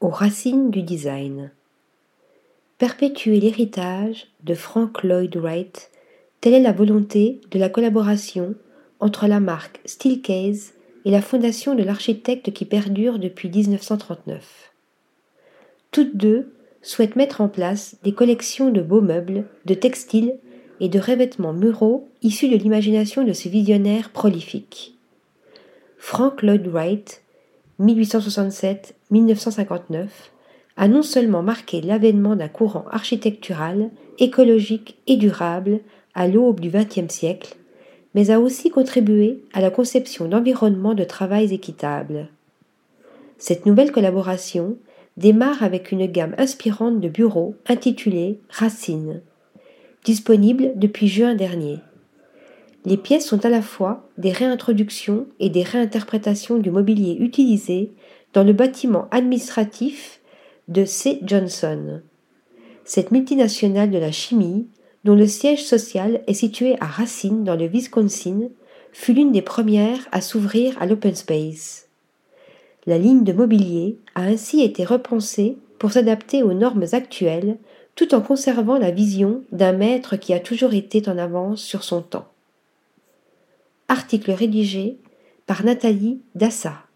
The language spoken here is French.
aux racines du design. Perpétuer l'héritage de Frank Lloyd Wright, telle est la volonté de la collaboration entre la marque Steelcase et la fondation de l'architecte qui perdure depuis 1939. Toutes deux souhaitent mettre en place des collections de beaux meubles, de textiles et de revêtements muraux issus de l'imagination de ce visionnaire prolifique. Frank Lloyd Wright 1867-1959, a non seulement marqué l'avènement d'un courant architectural, écologique et durable à l'aube du XXe siècle, mais a aussi contribué à la conception d'environnements de travail équitables. Cette nouvelle collaboration démarre avec une gamme inspirante de bureaux intitulée Racine, disponible depuis juin dernier. Les pièces sont à la fois des réintroductions et des réinterprétations du mobilier utilisé dans le bâtiment administratif de C. Johnson. Cette multinationale de la chimie, dont le siège social est situé à Racine dans le Wisconsin, fut l'une des premières à s'ouvrir à l'open space. La ligne de mobilier a ainsi été repensée pour s'adapter aux normes actuelles tout en conservant la vision d'un maître qui a toujours été en avance sur son temps. Article rédigé par Nathalie Dassa.